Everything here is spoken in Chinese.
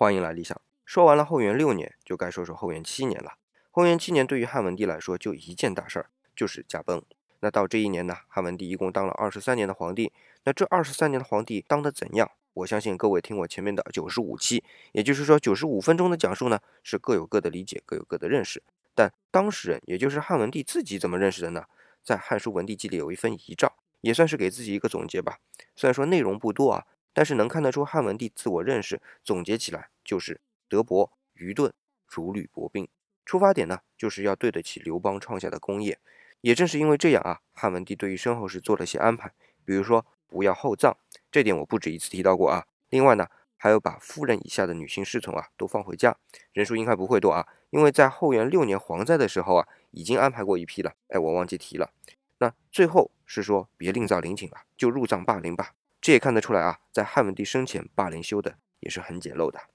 欢迎来理想。说完了后元六年，就该说说后元七年了。后元七年对于汉文帝来说，就一件大事儿，就是驾崩。那到这一年呢，汉文帝一共当了二十三年的皇帝。那这二十三年的皇帝当得怎样？我相信各位听我前面的九十五期，也就是说九十五分钟的讲述呢，是各有各的理解，各有各的认识。但当事人，也就是汉文帝自己怎么认识的呢？在《汉书文帝纪》里有一份遗诏，也算是给自己一个总结吧。虽然说内容不多啊，但是能看得出汉文帝自我认识，总结起来就是德薄、愚钝、如履薄冰。出发点呢，就是要对得起刘邦创下的功业。也正是因为这样啊，汉文帝对于身后事做了些安排，比如说不要厚葬，这点我不止一次提到过啊。另外呢，还有把夫人以下的女性侍从啊都放回家，人数应该不会多啊，因为在后元六年蝗灾的时候啊，已经安排过一批了。哎，我忘记提了。那最后是说别另造陵寝了，就入葬霸陵吧。这也看得出来啊，在汉文帝生前，霸陵修的也是很简陋的。